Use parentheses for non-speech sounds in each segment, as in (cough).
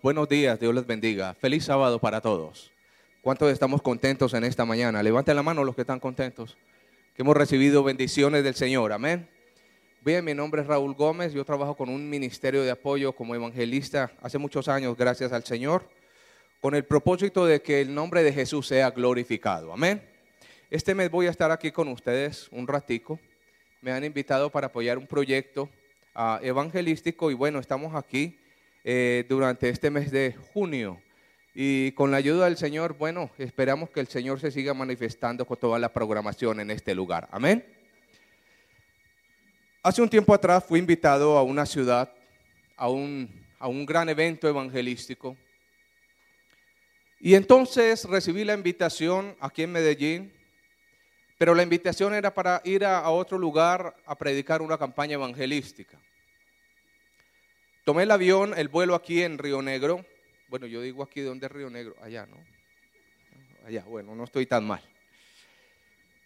Buenos días, Dios les bendiga. Feliz sábado para todos. ¿Cuántos estamos contentos en esta mañana? Levanten la mano los que están contentos. Que hemos recibido bendiciones del Señor. Amén. Bien, mi nombre es Raúl Gómez. Yo trabajo con un ministerio de apoyo como evangelista hace muchos años, gracias al Señor, con el propósito de que el nombre de Jesús sea glorificado. Amén. Este mes voy a estar aquí con ustedes un ratico. Me han invitado para apoyar un proyecto ah, evangelístico y bueno, estamos aquí eh, durante este mes de junio. Y con la ayuda del Señor, bueno, esperamos que el Señor se siga manifestando con toda la programación en este lugar. Amén. Hace un tiempo atrás fui invitado a una ciudad, a un, a un gran evento evangelístico. Y entonces recibí la invitación aquí en Medellín, pero la invitación era para ir a otro lugar a predicar una campaña evangelística. Tomé el avión, el vuelo aquí en Río Negro. Bueno, yo digo aquí, ¿dónde es Río Negro? Allá, ¿no? Allá, bueno, no estoy tan mal.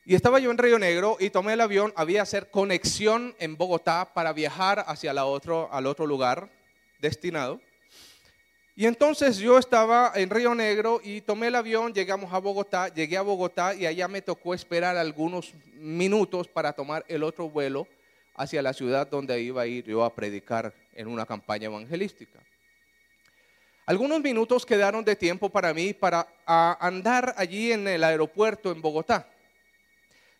Y estaba yo en Río Negro y tomé el avión, había hacer conexión en Bogotá para viajar hacia la otro, al otro lugar destinado. Y entonces yo estaba en Río Negro y tomé el avión, llegamos a Bogotá, llegué a Bogotá y allá me tocó esperar algunos minutos para tomar el otro vuelo hacia la ciudad donde iba a ir yo a predicar en una campaña evangelística. Algunos minutos quedaron de tiempo para mí para andar allí en el aeropuerto en Bogotá.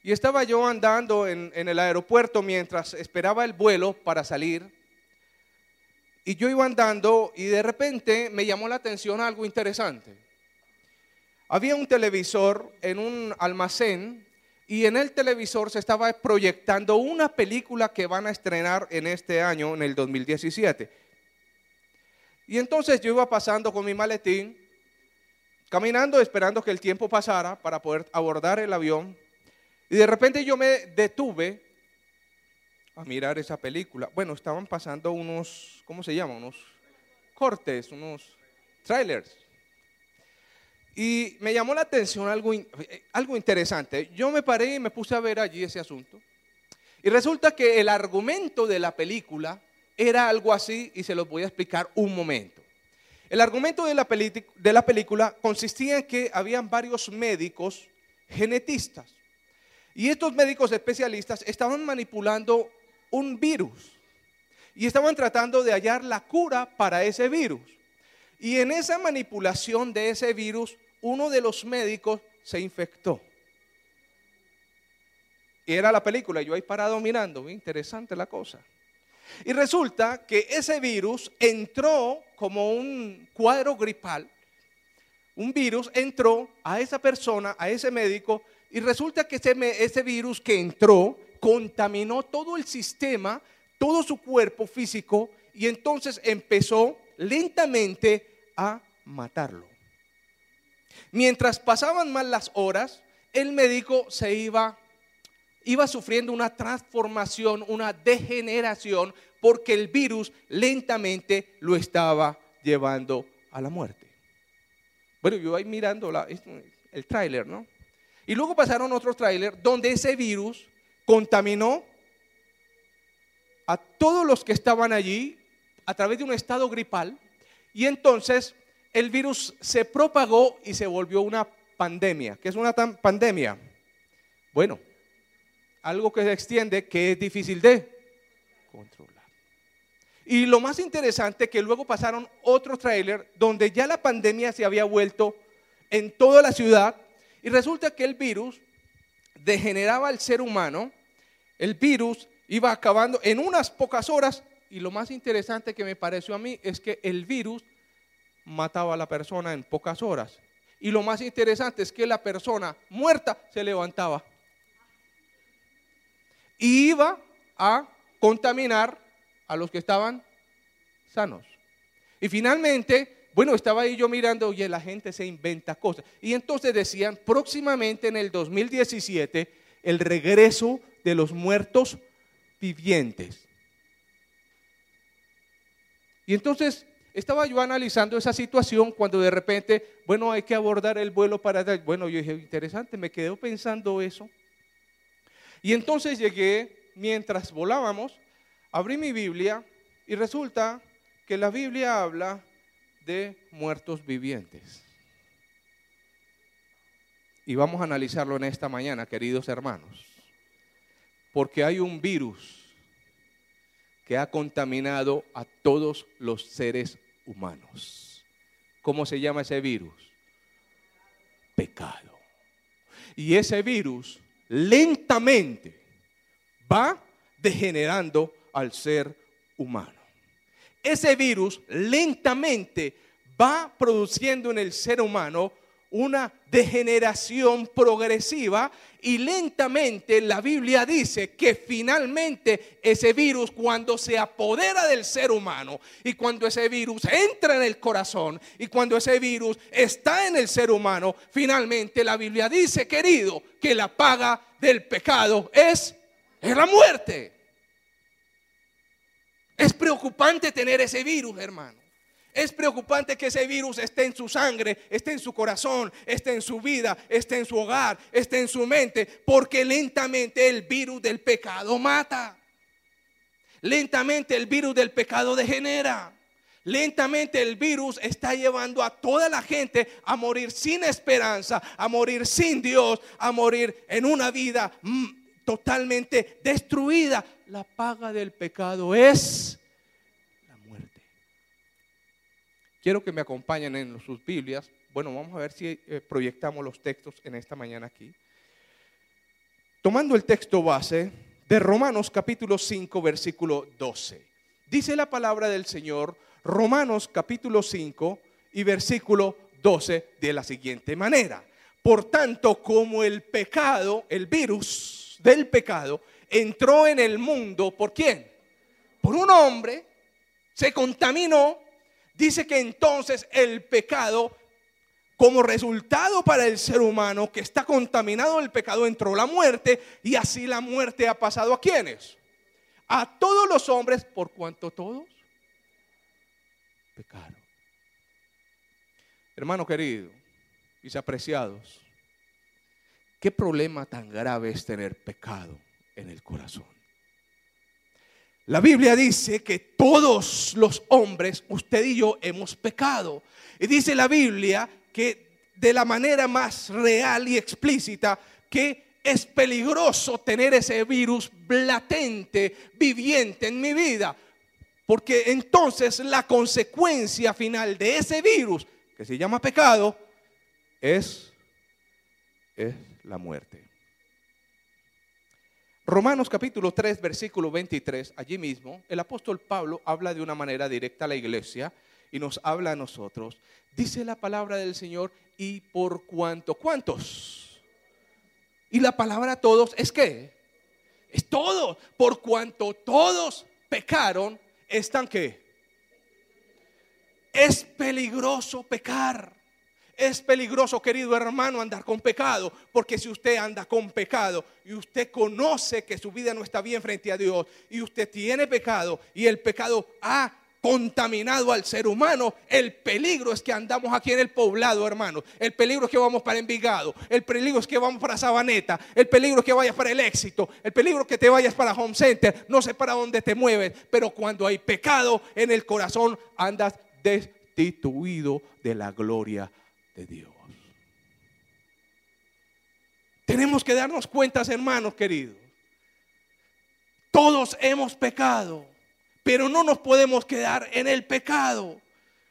Y estaba yo andando en, el aeropuerto mientras esperaba el vuelo para salir. Y yo iba andando y de repente me llamó la atención algo interesante. Había un televisor en un almacén y en el televisor se estaba proyectando una película que van a estrenar en este año, en el 2017. Y entonces yo iba pasando con mi maletín, caminando, esperando que el tiempo pasara para poder abordar el avión. Y de repente yo me detuve a mirar esa película. Bueno, estaban pasando unos, ¿cómo se llama? Unos cortes, unos trailers. Y me llamó la atención algo, eh, algo interesante. Yo me paré y me puse a ver allí ese asunto. Y resulta que el argumento de la película era algo así y se lo voy a explicar un momento. El argumento de la, de la película consistía en que habían varios médicos genetistas. Y estos médicos especialistas estaban manipulando un virus y estaban tratando de hallar la cura para ese virus. Y en esa manipulación de ese virus, uno de los médicos se infectó. Y era la película, yo ahí parado mirando, interesante la cosa. Y resulta que ese virus entró como un cuadro gripal, un virus entró a esa persona, a ese médico, y resulta que ese, ese virus que entró contaminó todo el sistema, todo su cuerpo físico, y entonces empezó lentamente a matarlo. Mientras pasaban mal las horas, el médico se iba, iba sufriendo una transformación, una degeneración, porque el virus lentamente lo estaba llevando a la muerte. Bueno, yo ahí mirando el tráiler, ¿no? Y luego pasaron otros tráiler donde ese virus contaminó a todos los que estaban allí a través de un estado gripal y entonces el virus se propagó y se volvió una pandemia. ¿Qué es una pandemia? Bueno, algo que se extiende que es difícil de controlar. Y lo más interesante que luego pasaron otro tráiler donde ya la pandemia se había vuelto en toda la ciudad y resulta que el virus degeneraba al ser humano, el virus iba acabando en unas pocas horas y lo más interesante que me pareció a mí es que el virus mataba a la persona en pocas horas. Y lo más interesante es que la persona muerta se levantaba. Y iba a contaminar a los que estaban sanos. Y finalmente, bueno, estaba ahí yo mirando, oye, la gente se inventa cosas. Y entonces decían, próximamente en el 2017, el regreso de los muertos vivientes. Y entonces estaba yo analizando esa situación cuando de repente, bueno, hay que abordar el vuelo para... Bueno, yo dije, interesante, me quedé pensando eso. Y entonces llegué, mientras volábamos, abrí mi Biblia y resulta que la Biblia habla de muertos vivientes. Y vamos a analizarlo en esta mañana, queridos hermanos. Porque hay un virus que ha contaminado a todos los seres humanos. ¿Cómo se llama ese virus? Pecado. Y ese virus lentamente va degenerando al ser humano. Ese virus lentamente va produciendo en el ser humano una degeneración progresiva y lentamente la Biblia dice que finalmente ese virus cuando se apodera del ser humano y cuando ese virus entra en el corazón y cuando ese virus está en el ser humano, finalmente la Biblia dice, querido, que la paga del pecado es, es la muerte. Es preocupante tener ese virus, hermano. Es preocupante que ese virus esté en su sangre, esté en su corazón, esté en su vida, esté en su hogar, esté en su mente, porque lentamente el virus del pecado mata. Lentamente el virus del pecado degenera. Lentamente el virus está llevando a toda la gente a morir sin esperanza, a morir sin Dios, a morir en una vida mm, totalmente destruida. La paga del pecado es Quiero que me acompañen en sus Biblias. Bueno, vamos a ver si eh, proyectamos los textos en esta mañana aquí. Tomando el texto base de Romanos capítulo 5, versículo 12. Dice la palabra del Señor, Romanos capítulo 5 y versículo 12 de la siguiente manera. Por tanto, como el pecado, el virus del pecado, entró en el mundo, ¿por quién? Por un hombre, se contaminó dice que entonces el pecado, como resultado para el ser humano que está contaminado el pecado, entró la muerte y así la muerte ha pasado a quienes? A todos los hombres, por cuanto todos pecaron. Hermano querido, mis apreciados, ¿qué problema tan grave es tener pecado en el corazón? La Biblia dice que todos los hombres, usted y yo, hemos pecado. Y dice la Biblia que de la manera más real y explícita que es peligroso tener ese virus latente, viviente en mi vida. Porque entonces la consecuencia final de ese virus, que se llama pecado, es, es la muerte. Romanos capítulo 3, versículo 23, allí mismo, el apóstol Pablo habla de una manera directa a la iglesia y nos habla a nosotros. Dice la palabra del Señor, y por cuanto, ¿cuántos? Y la palabra todos es qué? Es todo. Por cuanto todos pecaron, están qué? Es peligroso pecar. Es peligroso, querido hermano, andar con pecado, porque si usted anda con pecado y usted conoce que su vida no está bien frente a Dios y usted tiene pecado y el pecado ha contaminado al ser humano, el peligro es que andamos aquí en el poblado, hermano. El peligro es que vamos para Envigado, el peligro es que vamos para Sabaneta, el peligro es que vayas para el éxito, el peligro es que te vayas para Home Center, no sé para dónde te mueves, pero cuando hay pecado en el corazón andas destituido de la gloria de Dios. Tenemos que darnos cuentas, hermanos queridos. Todos hemos pecado, pero no nos podemos quedar en el pecado.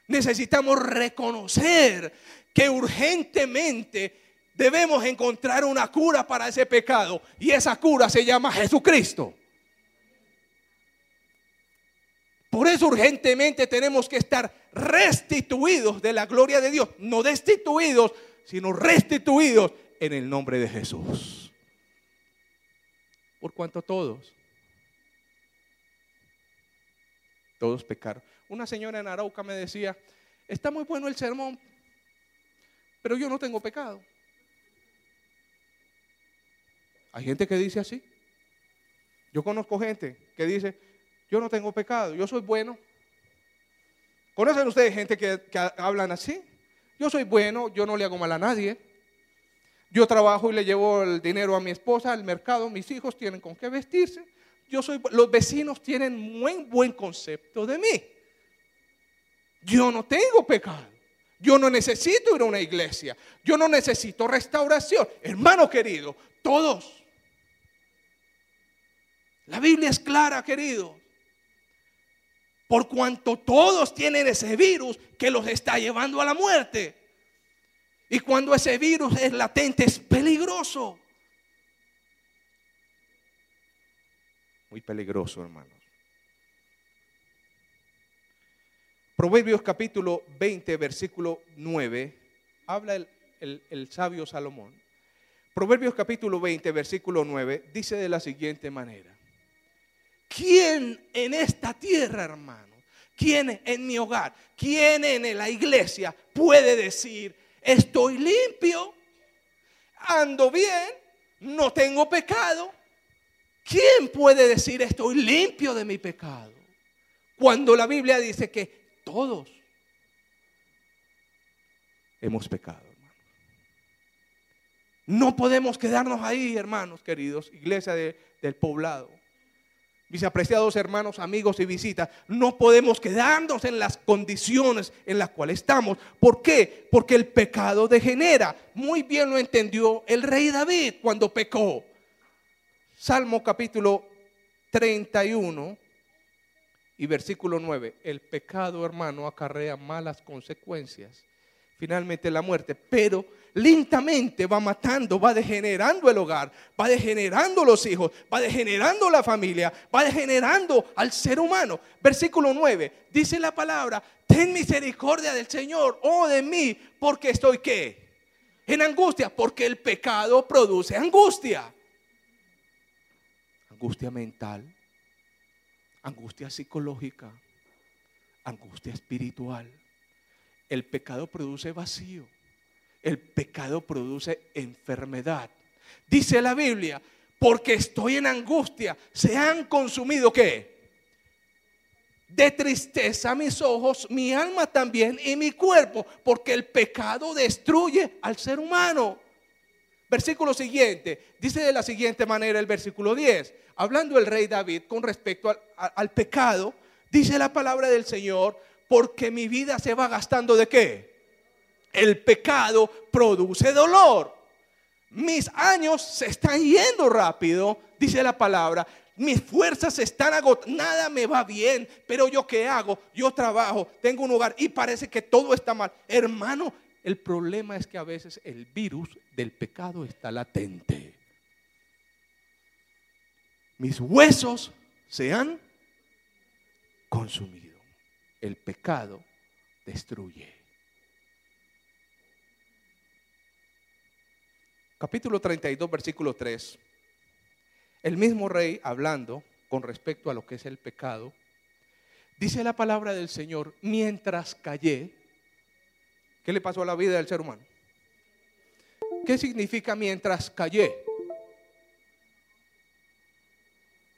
Necesitamos reconocer que urgentemente debemos encontrar una cura para ese pecado y esa cura se llama Jesucristo. Por eso urgentemente tenemos que estar restituidos de la gloria de Dios, no destituidos, sino restituidos en el nombre de Jesús. Por cuanto todos, todos pecaron. Una señora en Arauca me decía, está muy bueno el sermón, pero yo no tengo pecado. Hay gente que dice así. Yo conozco gente que dice, yo no tengo pecado, yo soy bueno. ¿Conocen ustedes gente que, hablan así? Yo soy bueno, yo no le hago mal a nadie. Yo trabajo y le llevo el dinero a mi esposa al mercado, mis hijos tienen con qué vestirse. Yo soy, los vecinos tienen muy buen concepto de mí. Yo no tengo pecado. Yo no necesito ir a una iglesia. Yo no necesito restauración. Hermano querido, todos. La Biblia es clara, querido. Por cuanto todos tienen ese virus que los está llevando a la muerte. Y cuando ese virus es latente, es peligroso. Muy peligroso, hermanos. Proverbios capítulo 20, versículo 9, habla el, el sabio Salomón. Proverbios capítulo 20, versículo 9, dice de la siguiente manera. ¿Quién en esta tierra, hermano? ¿Quién en mi hogar? ¿Quién en la iglesia puede decir, estoy limpio, ando bien, no tengo pecado? ¿Quién puede decir estoy limpio de mi pecado? Cuando la Biblia dice que todos hemos pecado, hermano. No podemos quedarnos ahí, hermanos queridos, iglesia del poblado. Mis apreciados hermanos, amigos y visitas, no podemos quedarnos en las condiciones en las cuales estamos. ¿Por qué? Porque el pecado degenera. Muy bien lo entendió el rey David cuando pecó. Salmo capítulo 31 y versículo 9. El pecado, hermano, acarrea malas consecuencias. Finalmente la muerte. Pero lentamente va matando, va degenerando el hogar, va degenerando los hijos, va degenerando la familia, va degenerando al ser humano. Versículo 9. Dice la palabra, ten misericordia del Señor, oh de mí, porque estoy qué? En angustia, porque el pecado produce angustia angustia mental, angustia psicológica, angustia espiritual. El pecado produce vacío. El pecado produce enfermedad. Dice la Biblia, porque estoy en angustia, se han consumido qué? De tristeza mis ojos, mi alma también y mi cuerpo, porque el pecado destruye al ser humano. Versículo siguiente, dice de la siguiente manera el versículo 10, hablando el rey David con respecto al, pecado, dice la palabra del Señor, porque mi vida se va gastando de qué? El pecado produce dolor. Mis años se están yendo rápido, dice la palabra. Mis fuerzas están agotadas, nada me va bien, pero yo qué hago? Yo trabajo, tengo un hogar y parece que todo está mal. Hermano, el problema es que a veces el virus del pecado está latente mis huesos se han consumido. El pecado destruye. Capítulo 32, versículo 3. El mismo rey hablando con respecto a lo que es el pecado, dice la palabra del Señor, mientras callé, ¿qué le pasó a la vida del ser humano? ¿Qué significa mientras callé?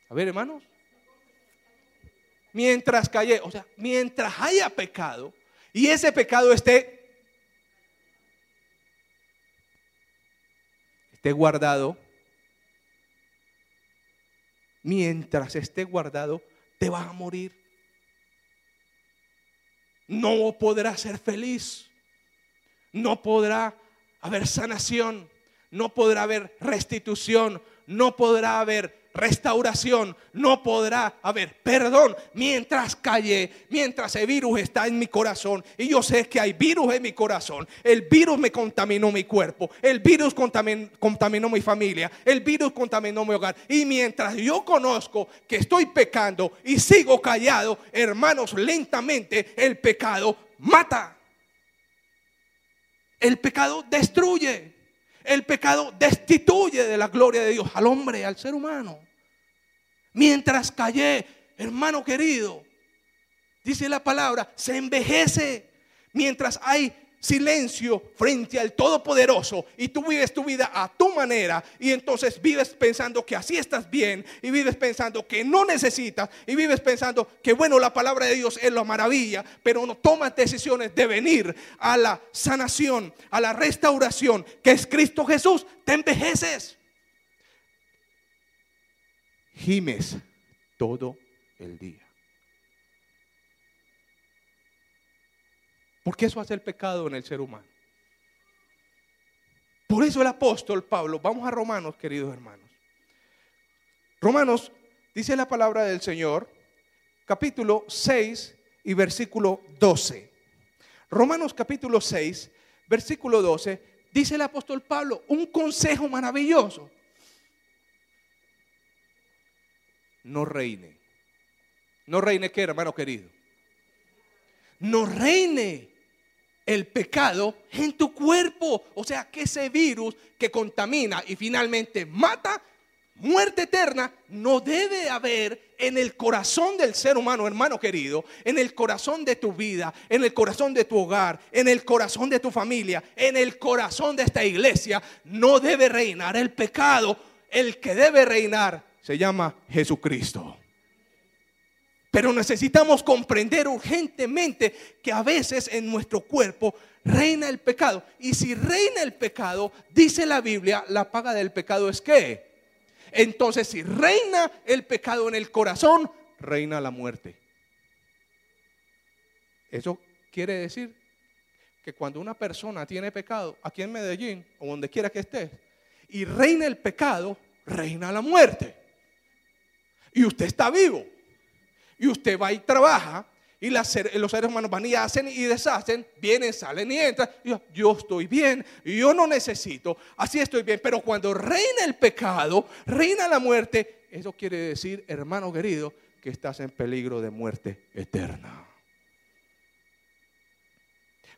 A ver, hermanos. Mientras calle, o sea, mientras haya pecado y ese pecado esté esté guardado, mientras esté guardado, te vas a morir. No podrá ser feliz. No podrá haber sanación. No podrá haber restitución. No podrá haber restauración, no podrá haber perdón mientras calle, mientras el virus está en mi corazón. Y yo sé que hay virus en mi corazón. El virus me contaminó mi cuerpo, el virus contaminó, contaminó mi familia, el virus contaminó mi hogar. Y mientras yo conozco que estoy pecando y sigo callado, hermanos, lentamente el pecado mata. El pecado destruye. El pecado destituye de la gloria de Dios al hombre, al ser humano. Mientras callé, hermano querido, dice la palabra, se envejece. Mientras hay silencio frente al Todopoderoso y tú vives tu vida a tu manera y entonces vives pensando que así estás bien y vives pensando que no necesitas y vives pensando que bueno, la palabra de Dios es la maravilla, pero no tomas decisiones de venir a la sanación, a la restauración que es Cristo Jesús, te envejeces gimes todo el día. Porque eso hace el pecado en el ser humano. Por eso el apóstol Pablo, vamos a Romanos, queridos hermanos. Romanos dice la palabra del Señor, capítulo 6 y versículo 12. Romanos capítulo 6, versículo 12, dice el apóstol Pablo, un consejo maravilloso. No reine. No reine qué, hermano querido. No reine el pecado en tu cuerpo. O sea, que ese virus que contamina y finalmente mata, muerte eterna, no debe haber en el corazón del ser humano, hermano querido, en el corazón de tu vida, en el corazón de tu hogar, en el corazón de tu familia, en el corazón de esta iglesia, no debe reinar el pecado. El que debe reinar se llama Jesucristo. Pero necesitamos comprender urgentemente que a veces en nuestro cuerpo reina el pecado. Y si reina el pecado, dice la Biblia, la paga del pecado es qué. Entonces, si reina el pecado en el corazón, reina la muerte. Eso quiere decir que cuando una persona tiene pecado, aquí en Medellín o donde quiera que esté, y reina el pecado, reina la muerte. Y usted está vivo y usted va y trabaja y los seres humanos van y hacen y deshacen, vienen, salen y entran. yo, yo estoy bien, yo no necesito, así estoy bien. Pero cuando reina el pecado, reina la muerte, eso quiere decir, hermano querido, que estás en peligro de muerte eterna.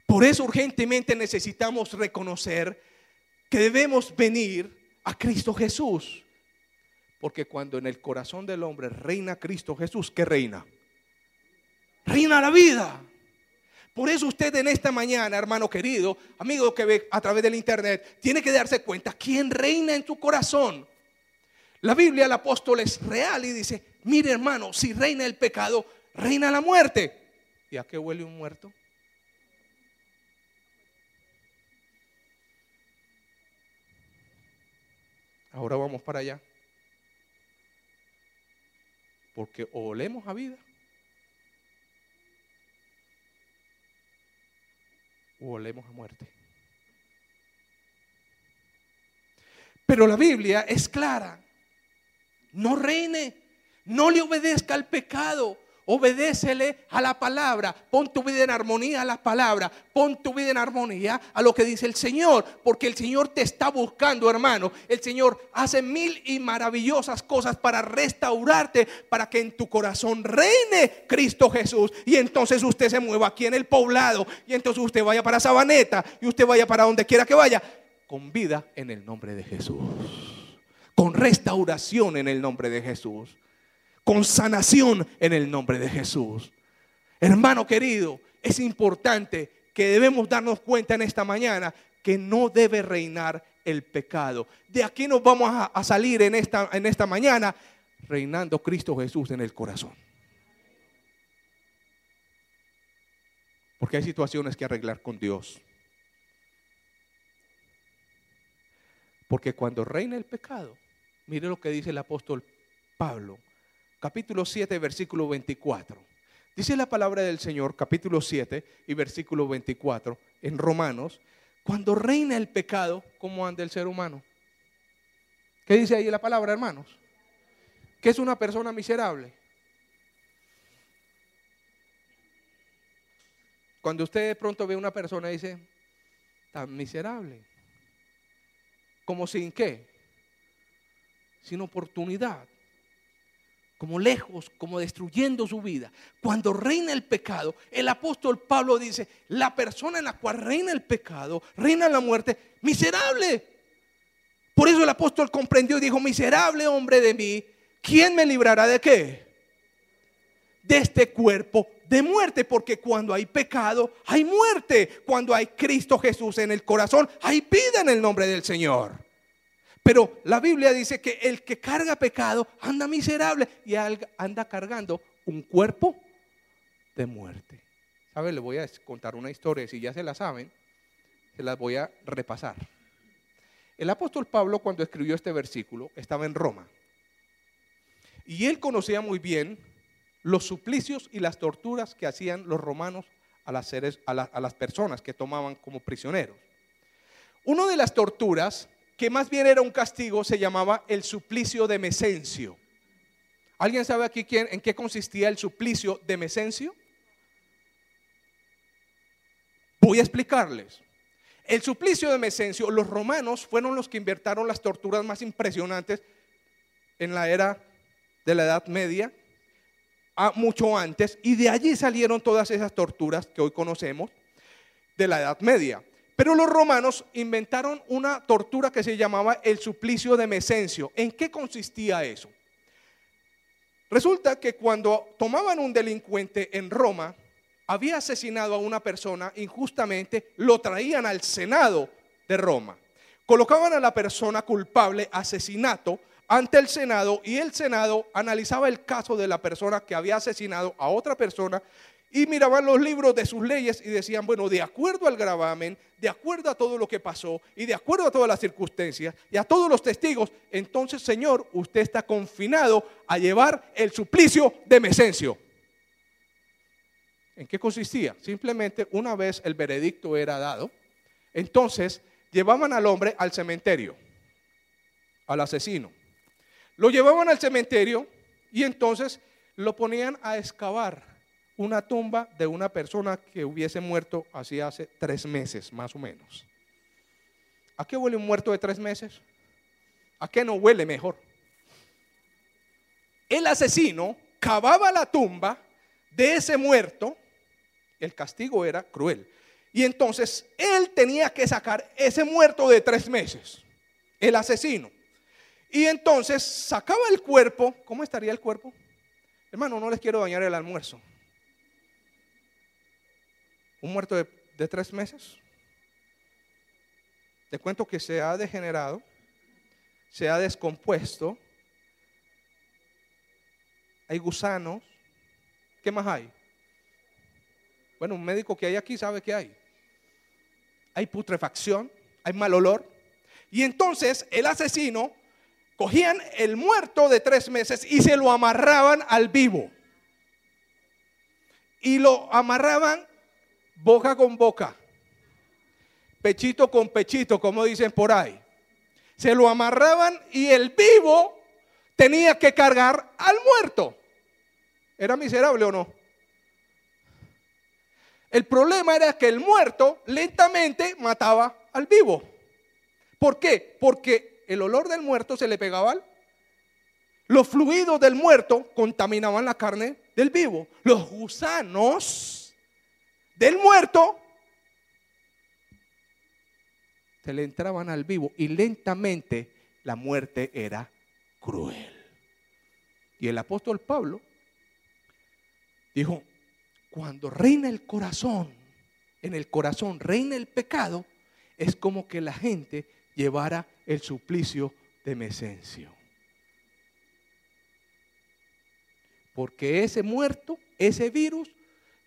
Por eso urgentemente necesitamos reconocer que debemos venir a Cristo Jesús. Porque cuando en el corazón del hombre reina Cristo Jesús, ¿qué reina? Reina la vida. Por eso usted en esta mañana, hermano querido, amigo que ve a través del internet, tiene que darse cuenta quién reina en tu corazón. La Biblia, el apóstol es real y dice, mire hermano, si reina el pecado, reina la muerte. ¿Y a qué huele un muerto? Ahora vamos para allá. Porque o olemos a vida o olemos a muerte. Pero la Biblia es clara. No reine, no le obedezca al pecado, Obedécele a la palabra. Pon tu vida en armonía a la palabra. Pon tu vida en armonía a lo que dice el Señor. Porque el Señor te está buscando, hermano. El Señor hace mil y maravillosas cosas para restaurarte. Para que en tu corazón reine Cristo Jesús. Y entonces usted se mueva aquí en el poblado. Y entonces usted vaya para Sabaneta. Y usted vaya para donde quiera que vaya. Con vida en el nombre de Jesús. Con restauración en el nombre de Jesús con sanación en el nombre de Jesús. Hermano querido, es importante que debemos darnos cuenta en esta mañana que no debe reinar el pecado. De aquí nos vamos a, salir en esta, en esta mañana reinando Cristo Jesús en el corazón. Porque hay situaciones que arreglar con Dios. Porque cuando reina el pecado, mire lo que dice el apóstol Pablo capítulo 7, versículo 24. Dice la palabra del Señor, capítulo 7 y versículo 24, en Romanos, cuando reina el pecado, ¿cómo anda el ser humano? ¿Qué dice ahí la palabra, hermanos? Que es una persona miserable. Cuando usted de pronto ve a una persona dice, tan miserable, como sin qué, sin oportunidad, como lejos, como destruyendo su vida. Cuando reina el pecado, el apóstol Pablo dice, la persona en la cual reina el pecado, reina la muerte, miserable. Por eso el apóstol comprendió y dijo, miserable hombre de mí, ¿quién me librará de qué? De este cuerpo de muerte, porque cuando hay pecado, hay muerte. Cuando hay Cristo Jesús en el corazón, hay vida en el nombre del Señor. Pero la Biblia dice que el que carga pecado anda miserable y anda cargando un cuerpo de muerte. ¿Sabe? Le voy a contar una historia, si ya se la saben, se las voy a repasar. El apóstol Pablo cuando escribió este versículo estaba en Roma. Y él conocía muy bien los suplicios y las torturas que hacían los romanos a las, a las personas que tomaban como prisioneros. Una de las torturas, que más bien era un castigo, se llamaba el suplicio de Mesencio. ¿Alguien sabe aquí quién, en qué consistía el suplicio de Mesencio? Voy a explicarles. El suplicio de Mesencio, los romanos fueron los que inventaron las torturas más impresionantes en la era de la Edad Media, mucho antes, y de allí salieron todas esas torturas que hoy conocemos de la Edad Media. Pero los romanos inventaron una tortura que se llamaba el suplicio de Mesencio. ¿En qué consistía eso? Resulta que cuando tomaban un delincuente en Roma, había asesinado a una persona injustamente, lo traían al Senado de Roma. Colocaban a la persona culpable, asesinato, ante el Senado y el Senado analizaba el caso de la persona que había asesinado a otra persona y miraban los libros de sus leyes y decían, bueno, de acuerdo al gravamen, de acuerdo a todo lo que pasó y de acuerdo a todas las circunstancias y a todos los testigos, entonces, Señor, usted está confinado a llevar el suplicio de Mesencio. ¿En qué consistía? Simplemente una vez el veredicto era dado, entonces llevaban al hombre al cementerio, al asesino. Lo llevaban al cementerio y entonces lo ponían a excavar una tumba de una persona que hubiese muerto así hace tres meses, más o menos. ¿A qué huele un muerto de tres meses? ¿A qué no huele mejor? El asesino cavaba la tumba de ese muerto, el castigo era cruel. Y entonces él tenía que sacar ese muerto de tres meses, el asesino. Y entonces sacaba el cuerpo, ¿cómo estaría el cuerpo? Hermano, no les quiero dañar el almuerzo un muerto de, tres meses. Te cuento que se ha degenerado, se ha descompuesto, hay gusanos. ¿Qué más hay? Bueno, un médico que hay aquí sabe que hay. Hay putrefacción, hay mal olor. Y entonces el asesino cogían el muerto de tres meses y se lo amarraban al vivo. Y lo amarraban boca con boca, pechito con pechito, como dicen por ahí. Se lo amarraban y el vivo tenía que cargar al muerto. ¿Era miserable o no? El problema era que el muerto lentamente mataba al vivo. ¿Por qué? Porque el olor del muerto se le pegaba al... Los fluidos del muerto contaminaban la carne del vivo. Los gusanos del muerto, se le entraban al vivo y lentamente la muerte era cruel. Y el apóstol Pablo dijo, cuando reina el corazón, en el corazón reina el pecado, es como que la gente llevara el suplicio de Mesencio. Porque ese muerto, ese virus,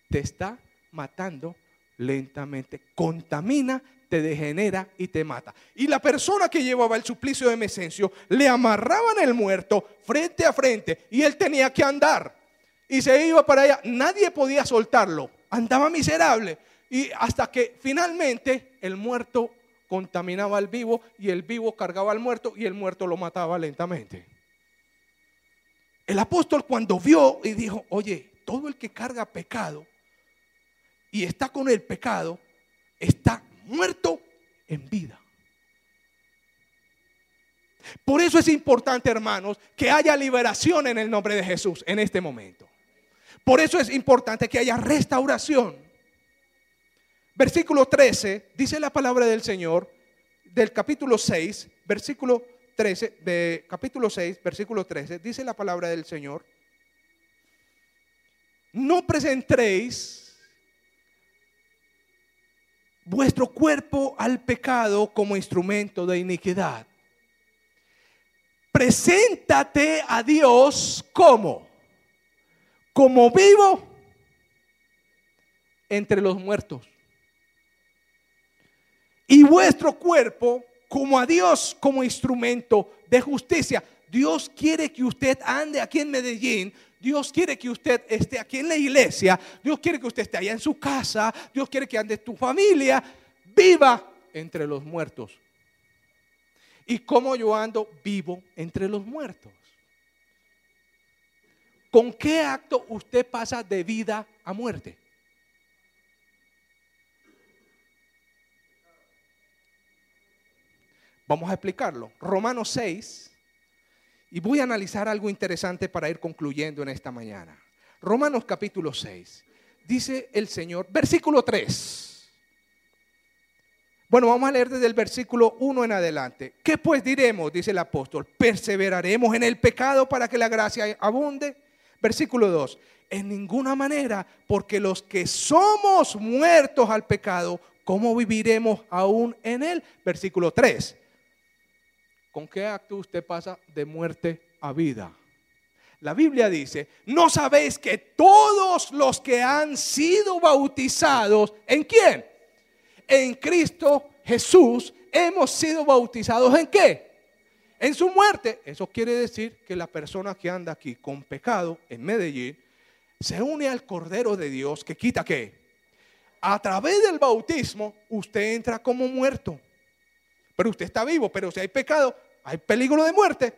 te está matando lentamente, contamina, te degenera y te mata. Y la persona que llevaba el suplicio de Mesencio le amarraban el muerto frente a frente y él tenía que andar. Y se iba para allá, nadie podía soltarlo, andaba miserable. Y hasta que finalmente el muerto contaminaba al vivo y el vivo cargaba al muerto y el muerto lo mataba lentamente. El apóstol cuando vio y dijo, oye, todo el que carga pecado y está con el pecado, está muerto en vida. Por eso es importante, hermanos, que haya liberación en el nombre de Jesús en este momento. Por eso es importante que haya restauración. Versículo 13, dice la palabra del Señor, del capítulo 6, versículo 13, de capítulo 6, versículo 13, dice la palabra del Señor, no presentéis vuestro cuerpo al pecado como instrumento de iniquidad. Preséntate a Dios como, como vivo entre los muertos. Y vuestro cuerpo como a Dios como instrumento de justicia. Dios quiere que usted ande aquí en Medellín Dios quiere que usted esté aquí en la iglesia, Dios quiere que usted esté allá en su casa, Dios quiere que ande tu familia, viva entre los muertos. ¿Y cómo yo ando vivo entre los muertos? ¿Con qué acto usted pasa de vida a muerte? Vamos a explicarlo. Romanos 6. Y voy a analizar algo interesante para ir concluyendo en esta mañana. Romanos capítulo 6. Dice el Señor, versículo 3. Bueno, vamos a leer desde el versículo 1 en adelante. ¿Qué pues diremos? Dice el apóstol. ¿Perseveraremos en el pecado para que la gracia abunde? Versículo 2. En ninguna manera, porque los que somos muertos al pecado, ¿cómo viviremos aún en él? Versículo 3. ¿Con qué acto usted pasa de muerte a vida? La Biblia dice, ¿no sabéis que todos los que han sido bautizados, ¿en quién? En Cristo Jesús, hemos sido bautizados en qué? En su muerte. Eso quiere decir que la persona que anda aquí con pecado en Medellín se une al Cordero de Dios que quita qué? A través del bautismo usted entra como muerto. Pero usted está vivo, pero si hay pecado, hay peligro de muerte.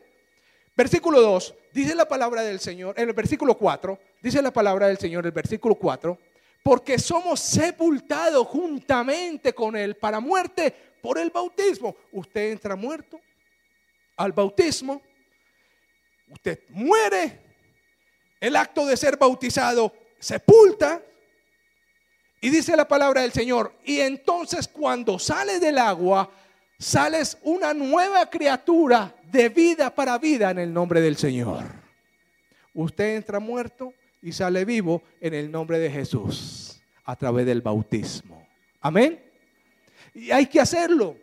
Versículo 2, dice la palabra del Señor, en el versículo 4, dice la palabra del Señor, el versículo 4, porque somos sepultados juntamente con Él para muerte por el bautismo. Usted entra muerto al bautismo, usted muere, el acto de ser bautizado sepulta, y dice la palabra del Señor, y entonces cuando sale del agua, sales una nueva criatura de vida para vida en el nombre del Señor. Usted entra muerto y sale vivo en el nombre de Jesús a través del bautismo. Amén. Y hay que hacerlo.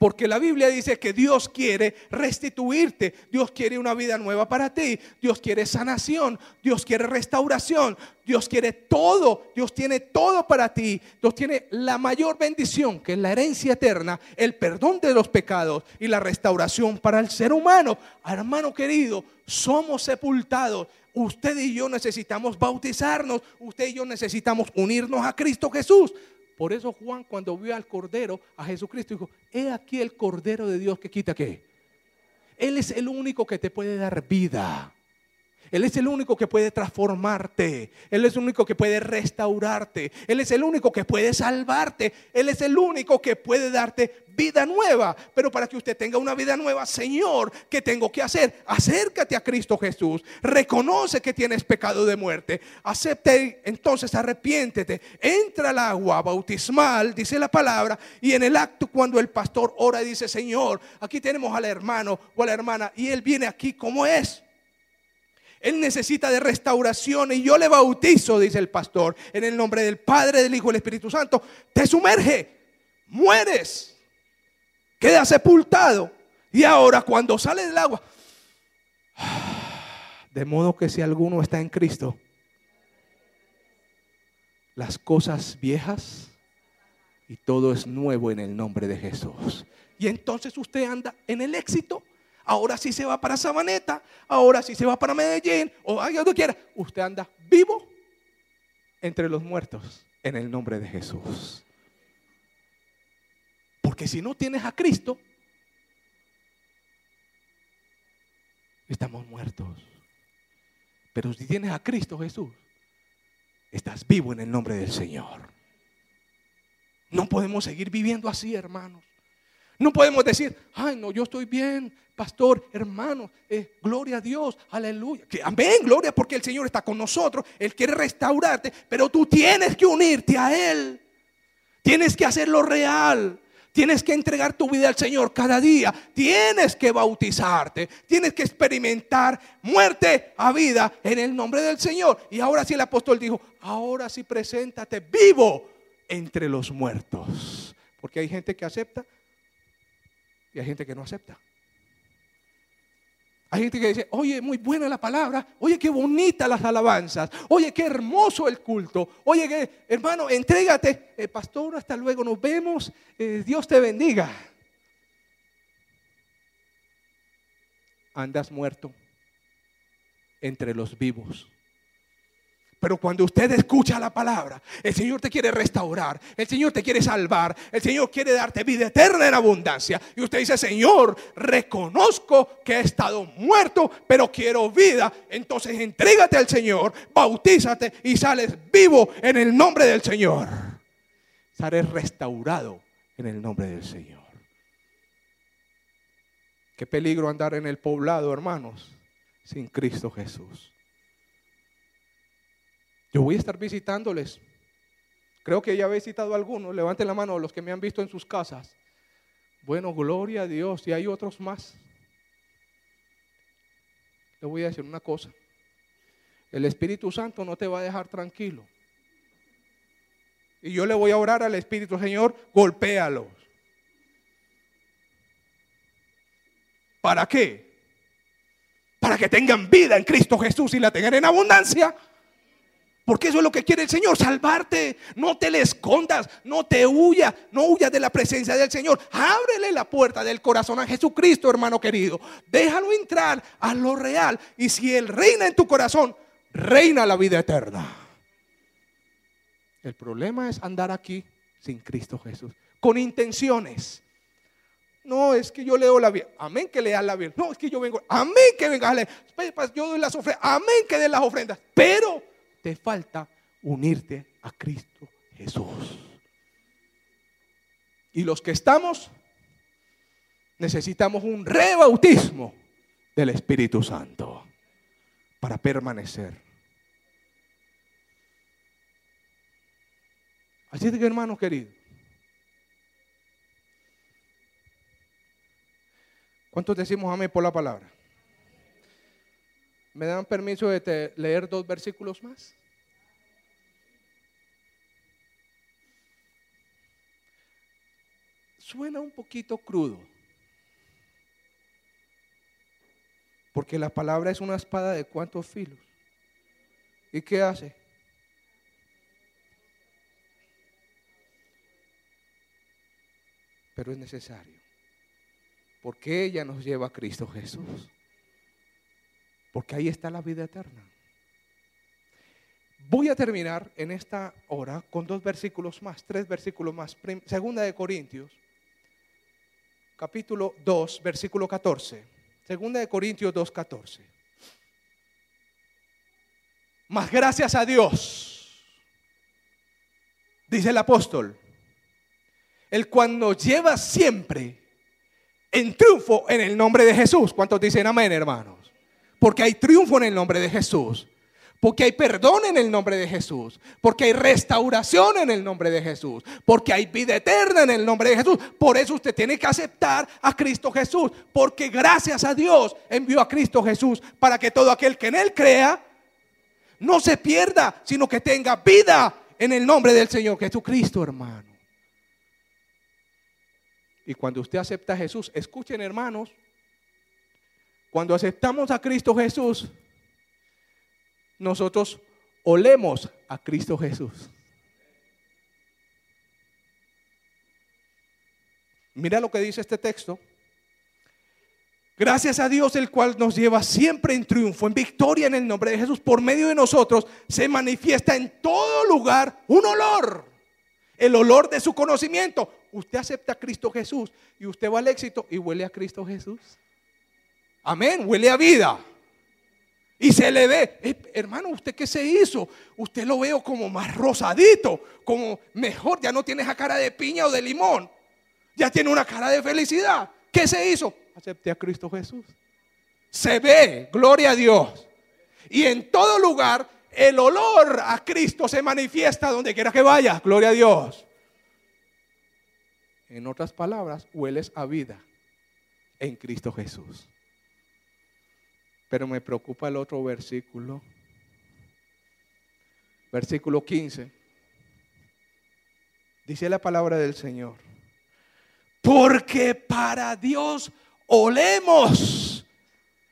Porque la Biblia dice que Dios quiere restituirte, Dios quiere una vida nueva para ti, Dios quiere sanación, Dios quiere restauración, Dios quiere todo, Dios tiene todo para ti, Dios tiene la mayor bendición que es la herencia eterna, el perdón de los pecados y la restauración para el ser humano. Hermano querido, somos sepultados. Usted y yo necesitamos bautizarnos, usted y yo necesitamos unirnos a Cristo Jesús. Por eso Juan cuando vio al Cordero, a Jesucristo, dijo, he aquí el Cordero de Dios que quita qué. Él es el único que te puede dar vida. Él es el único que puede transformarte. Él es el único que puede restaurarte. Él es el único que puede salvarte. Él es el único que puede darte vida nueva. Pero para que usted tenga una vida nueva, Señor, ¿qué tengo que hacer? Acércate a Cristo Jesús. Reconoce que tienes pecado de muerte. Acepte, entonces arrepiéntete. Entra al agua bautismal, dice la palabra. Y en el acto cuando el pastor ora y dice, Señor, aquí tenemos al hermano o a la hermana. Y él viene aquí como es. Él necesita de restauración y yo le bautizo, dice el pastor, en el nombre del Padre, del Hijo y del Espíritu Santo. Te sumerge, mueres, queda sepultado. Y ahora cuando sale del agua, (sighs) de modo que si alguno está en Cristo, las cosas viejas y todo es nuevo en el nombre de Jesús. Y entonces usted anda en el éxito ahora sí se va para Sabaneta, ahora sí se va para Medellín, o haga donde quiera. Usted anda vivo entre los muertos en el nombre de Jesús. Porque si no tienes a Cristo, estamos muertos. Pero si tienes a Cristo Jesús, estás vivo en el nombre del Señor. No podemos seguir viviendo así, hermanos. No podemos decir, ay, no, yo estoy bien, pastor, hermano, eh, gloria a Dios, aleluya. amén, gloria, porque el Señor está con nosotros, Él quiere restaurarte, pero tú tienes que unirte a Él. Tienes que hacerlo real. Tienes que entregar tu vida al Señor cada día. Tienes que bautizarte. Tienes que experimentar muerte a vida en el nombre del Señor. Y ahora sí el apóstol dijo, ahora sí preséntate vivo entre los muertos. Porque hay gente que acepta y hay gente que no acepta. Hay gente que dice, oye, muy buena la palabra, oye, qué bonita las alabanzas, oye, qué hermoso el culto, oye, que, hermano, entrégate, eh, pastor, hasta luego, nos vemos, eh, Dios te bendiga. Andas muerto entre los vivos. Pero cuando usted escucha la palabra, el Señor te quiere restaurar, el Señor te quiere salvar, el Señor quiere darte vida eterna en abundancia. Y usted dice, Señor, reconozco que he estado muerto, pero quiero vida. Entonces entrégate al Señor, bautízate y sales vivo en el nombre del Señor. Sales restaurado en el nombre del Señor. Qué peligro andar en el poblado, hermanos, sin Cristo Jesús. Yo voy a estar visitándoles. Creo que ya he visitado a algunos. Levanten la mano los que me han visto en sus casas. Bueno, gloria a Dios. Y hay otros más. Le voy a decir una cosa. El Espíritu Santo no te va a dejar tranquilo. Y yo le voy a orar al Espíritu, Señor, golpéalos. ¿Para qué? Para que tengan vida en Cristo Jesús y la tengan en abundancia. Porque eso es lo que quiere el Señor, salvarte. No te le escondas, no te huya, no huyas de la presencia del Señor. Ábrele la puerta del corazón a Jesucristo, hermano querido. Déjalo entrar a lo real. Y si Él reina en tu corazón, reina la vida eterna. El problema es andar aquí sin Cristo Jesús, con intenciones. No, es que yo leo la Biblia. Amén que leas la Biblia. No, es que yo vengo. Amén que vengas a leer. Yo doy las ofrendas. Amén que den las ofrendas. Pero te falta unirte a Cristo Jesús. Y los que estamos, necesitamos un rebautismo del Espíritu Santo para permanecer. Así es que hermanos queridos, ¿cuántos decimos amén por la palabra? ¿Me dan permiso de leer dos versículos más? Suena un poquito crudo, porque la palabra es una espada de cuántos filos. ¿Y qué hace? Pero es necesario, porque ella nos lleva a Cristo Jesús. Porque ahí está la vida eterna. Voy a terminar en esta hora con dos versículos más, tres versículos más. Segunda de Corintios, capítulo 2, versículo 14. Segunda de Corintios 2, 14. Más gracias a Dios, dice el apóstol, el cual lleva siempre en triunfo en el nombre de Jesús. ¿Cuántos dicen amén, hermanos? Porque hay triunfo en el nombre de Jesús. Porque hay perdón en el nombre de Jesús. Porque hay restauración en el nombre de Jesús. Porque hay vida eterna en el nombre de Jesús. Por eso usted tiene que aceptar a Cristo Jesús. Porque gracias a Dios envió a Cristo Jesús para que todo aquel que en Él crea no se pierda, sino que tenga vida en el nombre del Señor Jesucristo, hermano. Y cuando usted acepta a Jesús, escuchen hermanos, cuando aceptamos a Cristo Jesús, nosotros olemos a Cristo Jesús. Mira lo que dice este texto. Gracias a Dios el cual nos lleva siempre en triunfo, en victoria en el nombre de Jesús. Por medio de nosotros se manifiesta en todo lugar un olor. El olor de su conocimiento. Usted acepta a Cristo Jesús y usted va al éxito y huele a Cristo Jesús. Amén, huele a vida. Y se le ve, eh, hermano, ¿usted qué se hizo? Usted lo veo como más rosadito, como mejor, ya no tiene esa cara de piña o de limón, ya tiene una cara de felicidad. ¿Qué se hizo? Acepté a Cristo Jesús. Se ve, gloria a Dios. Y en todo lugar el olor a Cristo se manifiesta donde quiera que vaya, gloria a Dios. En otras palabras, hueles a vida en Cristo Jesús. Pero me preocupa el otro versículo. Versículo 15. Dice la palabra del Señor. Porque para Dios olemos.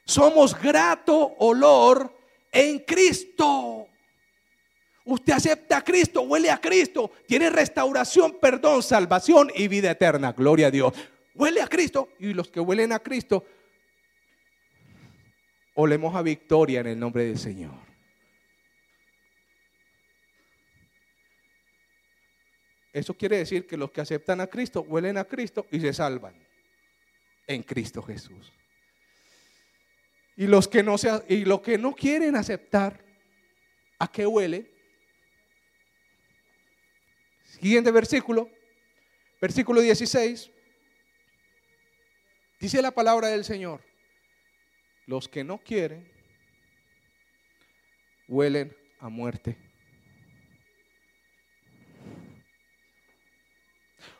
Somos grato olor en Cristo. Usted acepta a Cristo, huele a Cristo, tiene restauración, perdón, salvación y vida eterna. Gloria a Dios. Huele a Cristo y los que huelen a Cristo olemos a victoria en el nombre del Señor. Eso quiere decir que los que aceptan a Cristo huelen a Cristo y se salvan en Cristo Jesús. Y los que no, se, y los que no quieren aceptar, ¿a qué huele? Siguiente versículo, versículo 16. Dice la palabra del Señor, los que no quieren huelen a muerte.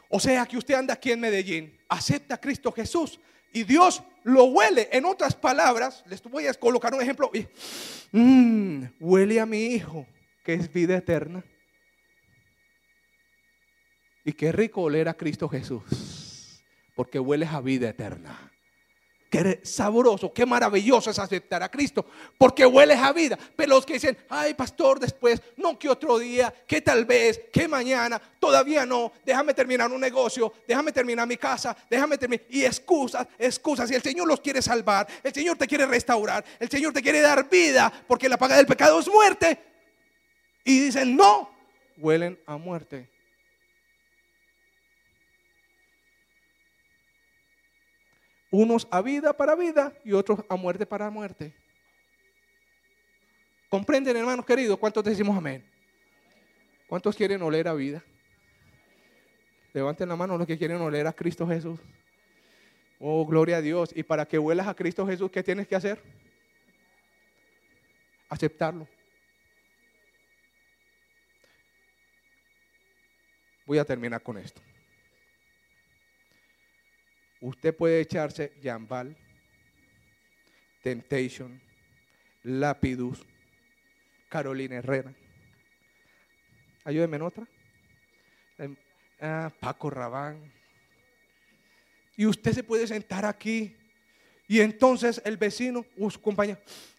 O sea que usted anda aquí en Medellín, acepta a Cristo Jesús y Dios lo huele. En otras palabras, les voy a colocar un ejemplo. Mm, huele a mi hijo, que es vida eterna. Y qué rico oler a Cristo Jesús, porque hueles a vida eterna. Qué sabroso, qué maravilloso es aceptar a Cristo, porque hueles a vida. Pero los que dicen, ay pastor, después, no que otro día, que tal vez, que mañana, todavía no, déjame terminar un negocio, déjame terminar mi casa, déjame terminar. Y excusas, excusas. Y el Señor los quiere salvar, el Señor te quiere restaurar, el Señor te quiere dar vida, porque la paga del pecado es muerte. Y dicen, no, huelen a muerte. Unos a vida para vida y otros a muerte para muerte. ¿Comprenden, hermanos queridos? ¿Cuántos decimos amén? ¿Cuántos quieren oler a vida? Levanten la mano los que quieren oler a Cristo Jesús. Oh, gloria a Dios. Y para que huelas a Cristo Jesús, ¿qué tienes que hacer? Aceptarlo. Voy a terminar con esto. Usted puede echarse Jambal, Temptation, Lapidus, Carolina Herrera. Ayúdeme en otra. Em, ah, Paco Rabán. Y usted se puede sentar aquí. Y entonces el vecino, su compañero,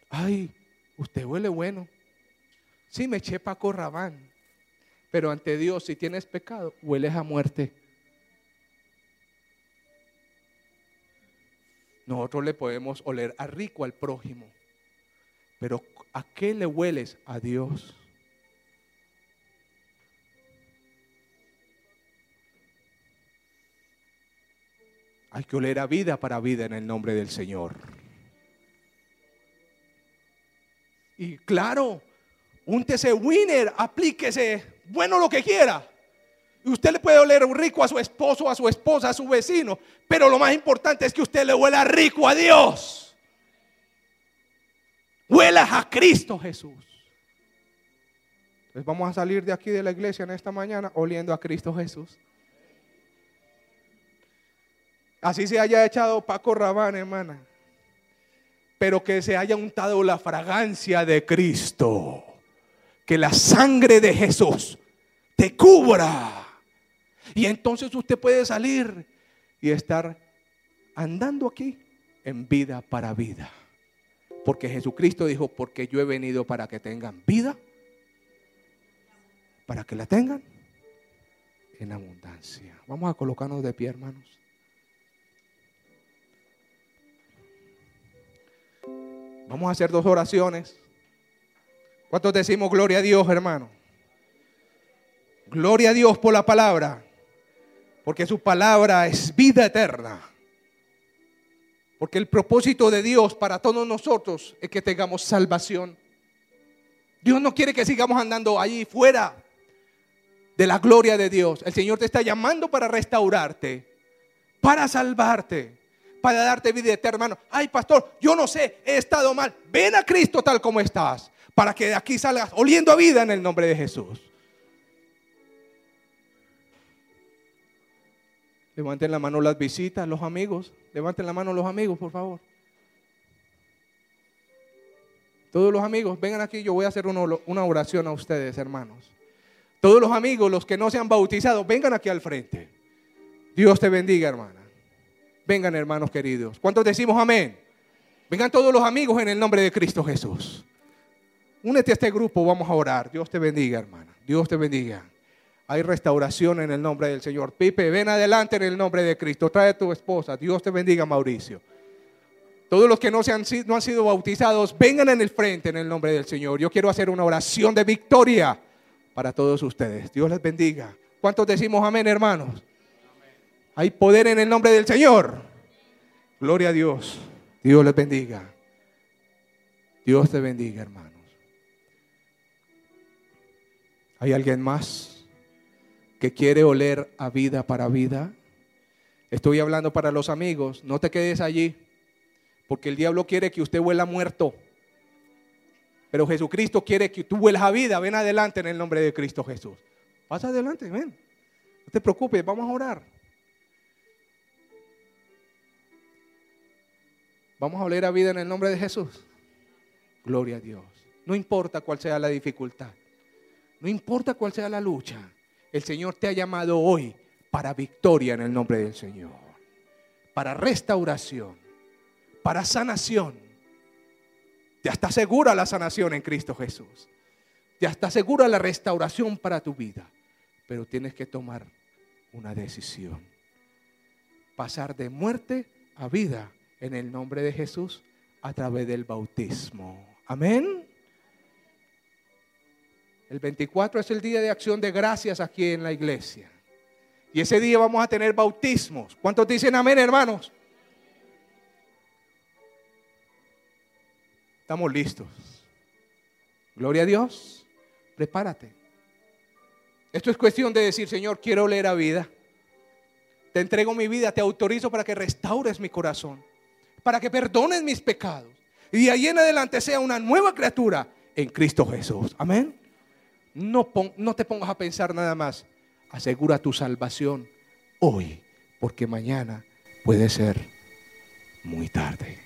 ay, usted huele bueno. Sí, me eché Paco Rabán. Pero ante Dios, si tienes pecado, hueles a muerte. Nosotros le podemos oler a rico al prójimo, pero ¿a qué le hueles a Dios? Hay que oler a vida para vida en el nombre del Señor. Y claro, úntese winner, aplíquese, bueno lo que quiera. Usted le puede oler rico a su esposo, a su esposa, a su vecino. Pero lo más importante es que usted le huela rico a Dios. Huelas a Cristo Jesús. Entonces vamos a salir de aquí de la iglesia en esta mañana oliendo a Cristo Jesús. Así se haya echado Paco Rabán, hermana. Pero que se haya untado la fragancia de Cristo. Que la sangre de Jesús te cubra y entonces usted puede salir y estar andando aquí en vida para vida. Porque Jesucristo dijo, porque yo he venido para que tengan vida, para que la tengan en abundancia. Vamos a colocarnos de pie, hermanos. Vamos a hacer dos oraciones. ¿Cuántos decimos gloria a Dios, hermano? Gloria a Dios por la palabra porque su palabra es vida eterna. Porque el propósito de Dios para todos nosotros es que tengamos salvación. Dios no quiere que sigamos andando allí fuera de la gloria de Dios. El Señor te está llamando para restaurarte, para salvarte, para darte vida eterna. Hermano, ay pastor, yo no sé, he estado mal. Ven a Cristo tal como estás, para que de aquí salgas oliendo a vida en el nombre de Jesús. Levanten la mano las visitas, los amigos. Levanten la mano los amigos, por favor. Todos los amigos, vengan aquí, yo voy a hacer una oración a ustedes, hermanos. Todos los amigos, los que no se han bautizado, vengan aquí al frente. Dios te bendiga, hermana. Vengan, hermanos queridos. ¿Cuántos decimos amén? Vengan todos los amigos en el nombre de Cristo Jesús. Únete a este grupo, vamos a orar. Dios te bendiga, hermana. Dios te bendiga. Hay restauración en el nombre del Señor. Pipe, ven adelante en el nombre de Cristo. Trae a tu esposa. Dios te bendiga, Mauricio. Todos los que no, se han, no han sido bautizados, vengan en el frente en el nombre del Señor. Yo quiero hacer una oración de victoria para todos ustedes. Dios les bendiga. ¿Cuántos decimos amén, hermanos? Hay poder en el nombre del Señor. Gloria a Dios. Dios les bendiga. Dios te bendiga, hermanos. ¿Hay alguien más que quiere oler a vida para vida? Estoy hablando para los amigos. No te quedes allí, porque el diablo quiere que usted huela muerto. Pero Jesucristo quiere que tú huelas a vida. Ven adelante en el nombre de Cristo Jesús. Pasa adelante, ven. No te preocupes, vamos a orar. Vamos a oler a vida en el nombre de Jesús. Gloria a Dios. No importa cuál sea la dificultad. No importa cuál sea la lucha. El Señor te ha llamado hoy para victoria en el nombre del Señor. Para restauración. Para sanación. Ya está segura la sanación en Cristo Jesús. Ya está segura la restauración para tu vida. Pero tienes que tomar una decisión. Pasar de muerte a vida en el nombre de Jesús a través del bautismo. Amén. El 24 es el día de acción de gracias aquí en la iglesia. Y ese día vamos a tener bautismos. ¿Cuántos dicen amén, hermanos? Estamos listos. Gloria a Dios. Prepárate. Esto es cuestión de decir, Señor, quiero leer a vida. Te entrego mi vida, te autorizo para que restaures mi corazón, para que perdones mis pecados. Y de ahí en adelante sea una nueva criatura en Cristo Jesús. Amén. No, te pongas a pensar nada más. Asegura tu salvación hoy, porque mañana puede ser muy tarde.